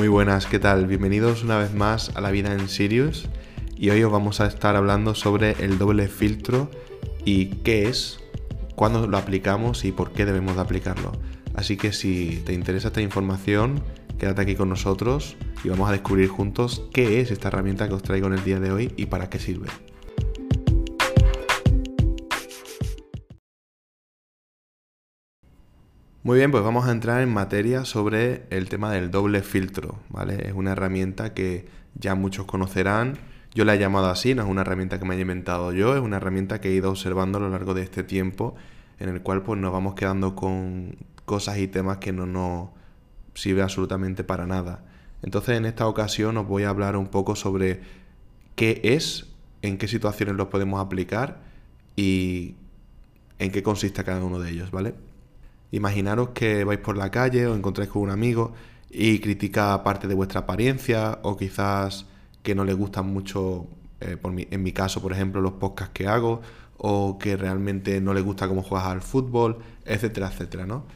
Muy buenas, ¿qué tal? Bienvenidos una vez más a La Vida en Sirius y hoy os vamos a estar hablando sobre el doble filtro y qué es, cuándo lo aplicamos y por qué debemos de aplicarlo. Así que si te interesa esta información, quédate aquí con nosotros y vamos a descubrir juntos qué es esta herramienta que os traigo en el día de hoy y para qué sirve. Muy bien, pues vamos a entrar en materia sobre el tema del doble filtro, ¿vale? Es una herramienta que ya muchos conocerán. Yo la he llamado así, no es una herramienta que me haya inventado yo, es una herramienta que he ido observando a lo largo de este tiempo, en el cual pues nos vamos quedando con cosas y temas que no nos sirve absolutamente para nada. Entonces en esta ocasión os voy a hablar un poco sobre qué es, en qué situaciones lo podemos aplicar y en qué consiste cada uno de ellos, ¿vale? Imaginaros que vais por la calle o encontráis con un amigo y critica parte de vuestra apariencia o quizás que no le gustan mucho, eh, en mi caso, por ejemplo, los podcasts que hago o que realmente no le gusta cómo juegas al fútbol, etcétera, etcétera, ¿no?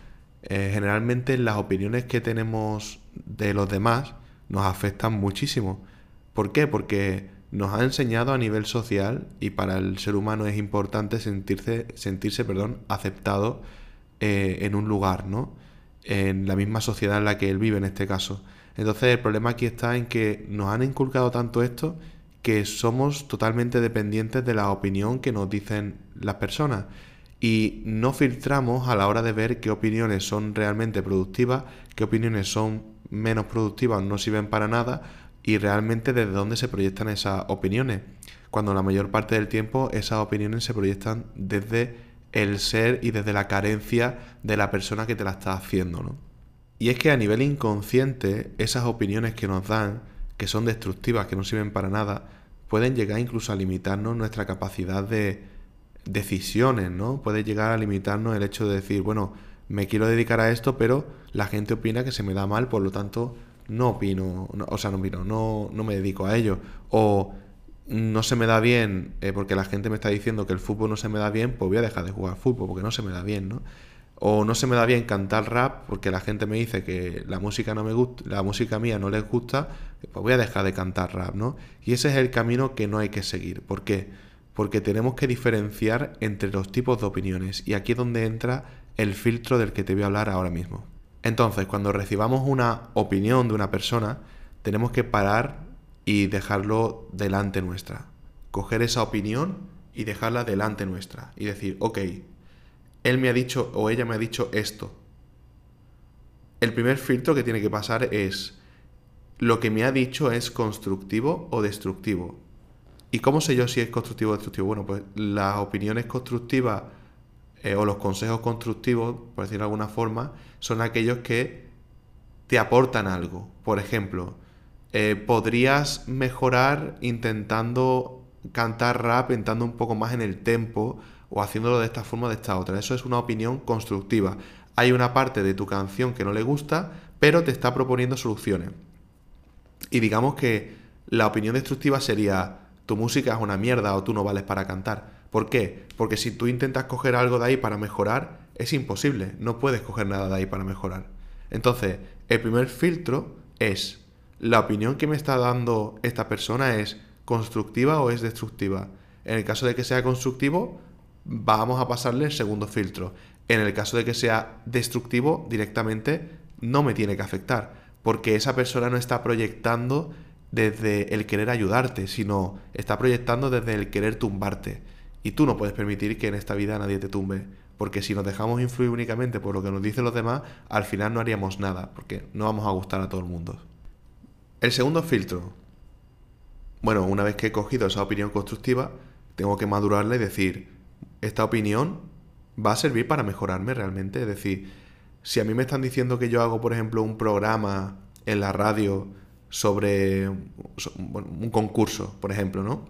Eh, generalmente las opiniones que tenemos de los demás nos afectan muchísimo. ¿Por qué? Porque nos ha enseñado a nivel social y para el ser humano es importante sentirse, sentirse perdón, aceptado eh, en un lugar, ¿no? En la misma sociedad en la que él vive en este caso. Entonces el problema aquí está en que nos han inculcado tanto esto que somos totalmente dependientes de la opinión que nos dicen las personas y no filtramos a la hora de ver qué opiniones son realmente productivas, qué opiniones son menos productivas, no sirven para nada y realmente desde dónde se proyectan esas opiniones. Cuando la mayor parte del tiempo esas opiniones se proyectan desde el ser y desde la carencia de la persona que te la está haciendo, ¿no? Y es que a nivel inconsciente, esas opiniones que nos dan, que son destructivas, que no sirven para nada, pueden llegar incluso a limitarnos nuestra capacidad de decisiones, ¿no? Puede llegar a limitarnos el hecho de decir, bueno, me quiero dedicar a esto, pero la gente opina que se me da mal, por lo tanto, no opino, o sea, no opino, no, no me dedico a ello. O no se me da bien, eh, porque la gente me está diciendo que el fútbol no se me da bien, pues voy a dejar de jugar fútbol porque no se me da bien, ¿no? O no se me da bien cantar rap porque la gente me dice que la música no me gusta, la música mía no les gusta, pues voy a dejar de cantar rap, ¿no? Y ese es el camino que no hay que seguir. ¿Por qué? Porque tenemos que diferenciar entre los tipos de opiniones y aquí es donde entra el filtro del que te voy a hablar ahora mismo. Entonces, cuando recibamos una opinión de una persona, tenemos que parar y dejarlo delante nuestra. Coger esa opinión y dejarla delante nuestra. Y decir, ok, él me ha dicho o ella me ha dicho esto. El primer filtro que tiene que pasar es, ¿lo que me ha dicho es constructivo o destructivo? ¿Y cómo sé yo si es constructivo o destructivo? Bueno, pues las opiniones constructivas eh, o los consejos constructivos, por decirlo de alguna forma, son aquellos que te aportan algo. Por ejemplo, eh, podrías mejorar intentando cantar rap, entrando un poco más en el tempo o haciéndolo de esta forma o de esta otra. Eso es una opinión constructiva. Hay una parte de tu canción que no le gusta, pero te está proponiendo soluciones. Y digamos que la opinión destructiva sería tu música es una mierda o tú no vales para cantar. ¿Por qué? Porque si tú intentas coger algo de ahí para mejorar, es imposible. No puedes coger nada de ahí para mejorar. Entonces, el primer filtro es la opinión que me está dando esta persona es constructiva o es destructiva. En el caso de que sea constructivo, vamos a pasarle el segundo filtro. En el caso de que sea destructivo, directamente no me tiene que afectar, porque esa persona no está proyectando desde el querer ayudarte, sino está proyectando desde el querer tumbarte. Y tú no puedes permitir que en esta vida nadie te tumbe, porque si nos dejamos influir únicamente por lo que nos dicen los demás, al final no haríamos nada, porque no vamos a gustar a todo el mundo. El segundo filtro. Bueno, una vez que he cogido esa opinión constructiva, tengo que madurarla y decir, esta opinión va a servir para mejorarme realmente. Es decir, si a mí me están diciendo que yo hago, por ejemplo, un programa en la radio sobre un concurso, por ejemplo, ¿no?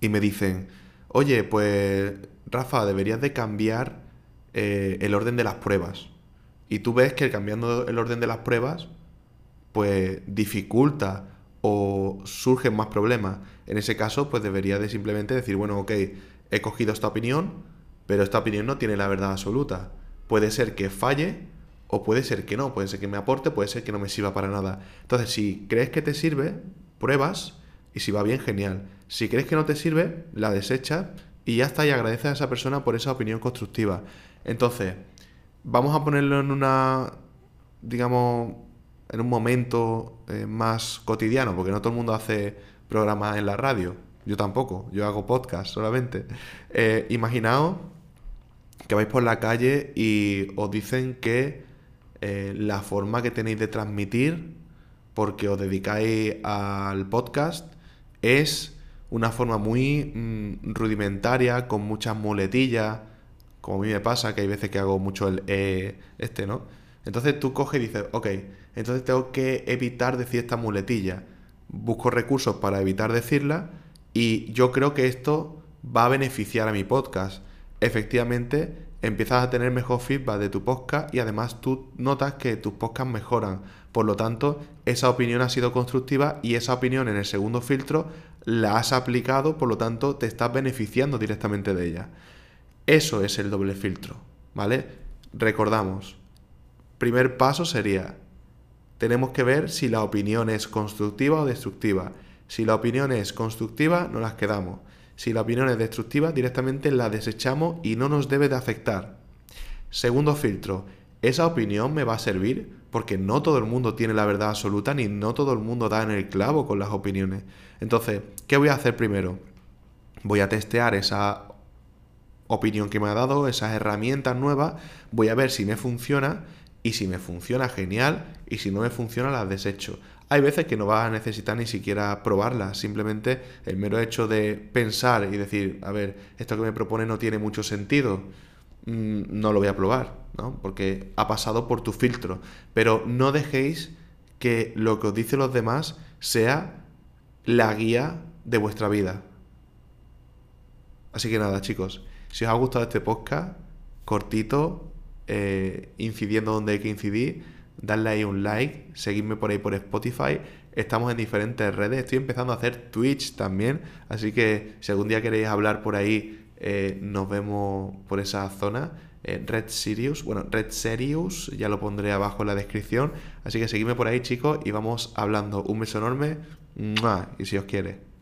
Y me dicen, oye, pues Rafa, deberías de cambiar eh, el orden de las pruebas. Y tú ves que cambiando el orden de las pruebas pues dificulta o surgen más problemas. En ese caso, pues debería de simplemente decir, bueno, ok, he cogido esta opinión, pero esta opinión no tiene la verdad absoluta. Puede ser que falle o puede ser que no, puede ser que me aporte, puede ser que no me sirva para nada. Entonces, si crees que te sirve, pruebas y si va bien, genial. Si crees que no te sirve, la desechas y ya está y agradeces a esa persona por esa opinión constructiva. Entonces, vamos a ponerlo en una, digamos, en un momento eh, más cotidiano, porque no todo el mundo hace programas en la radio. Yo tampoco, yo hago podcast solamente. Eh, imaginaos que vais por la calle y os dicen que eh, la forma que tenéis de transmitir, porque os dedicáis al podcast, es una forma muy mm, rudimentaria, con muchas muletillas, como a mí me pasa, que hay veces que hago mucho el e este, ¿no? Entonces tú coges y dices, ok, entonces tengo que evitar decir esta muletilla. Busco recursos para evitar decirla y yo creo que esto va a beneficiar a mi podcast. Efectivamente, empiezas a tener mejor feedback de tu podcast y además tú notas que tus podcasts mejoran. Por lo tanto, esa opinión ha sido constructiva y esa opinión en el segundo filtro la has aplicado, por lo tanto te estás beneficiando directamente de ella. Eso es el doble filtro, ¿vale? Recordamos, primer paso sería, tenemos que ver si la opinión es constructiva o destructiva. Si la opinión es constructiva, nos las quedamos. Si la opinión es destructiva, directamente la desechamos y no nos debe de afectar. Segundo filtro, ¿esa opinión me va a servir? Porque no todo el mundo tiene la verdad absoluta ni no todo el mundo da en el clavo con las opiniones. Entonces, ¿qué voy a hacer primero? Voy a testear esa opinión que me ha dado, esas herramientas nuevas, voy a ver si me funciona y si me funciona genial y si no me funciona las desecho. Hay veces que no vas a necesitar ni siquiera probarla, simplemente el mero hecho de pensar y decir, a ver, esto que me propone no tiene mucho sentido, mm, no lo voy a probar, ¿no? Porque ha pasado por tu filtro. Pero no dejéis que lo que os dicen los demás sea la guía de vuestra vida. Así que nada, chicos, si os ha gustado este podcast, cortito, eh, incidiendo donde hay que incidir, darle ahí un like, seguidme por ahí por Spotify. Estamos en diferentes redes. Estoy empezando a hacer Twitch también. Así que si algún día queréis hablar por ahí, eh, nos vemos por esa zona. Eh, Red Sirius, bueno, Red Sirius, ya lo pondré abajo en la descripción. Así que seguidme por ahí, chicos, y vamos hablando. Un beso enorme. Y si os quiere.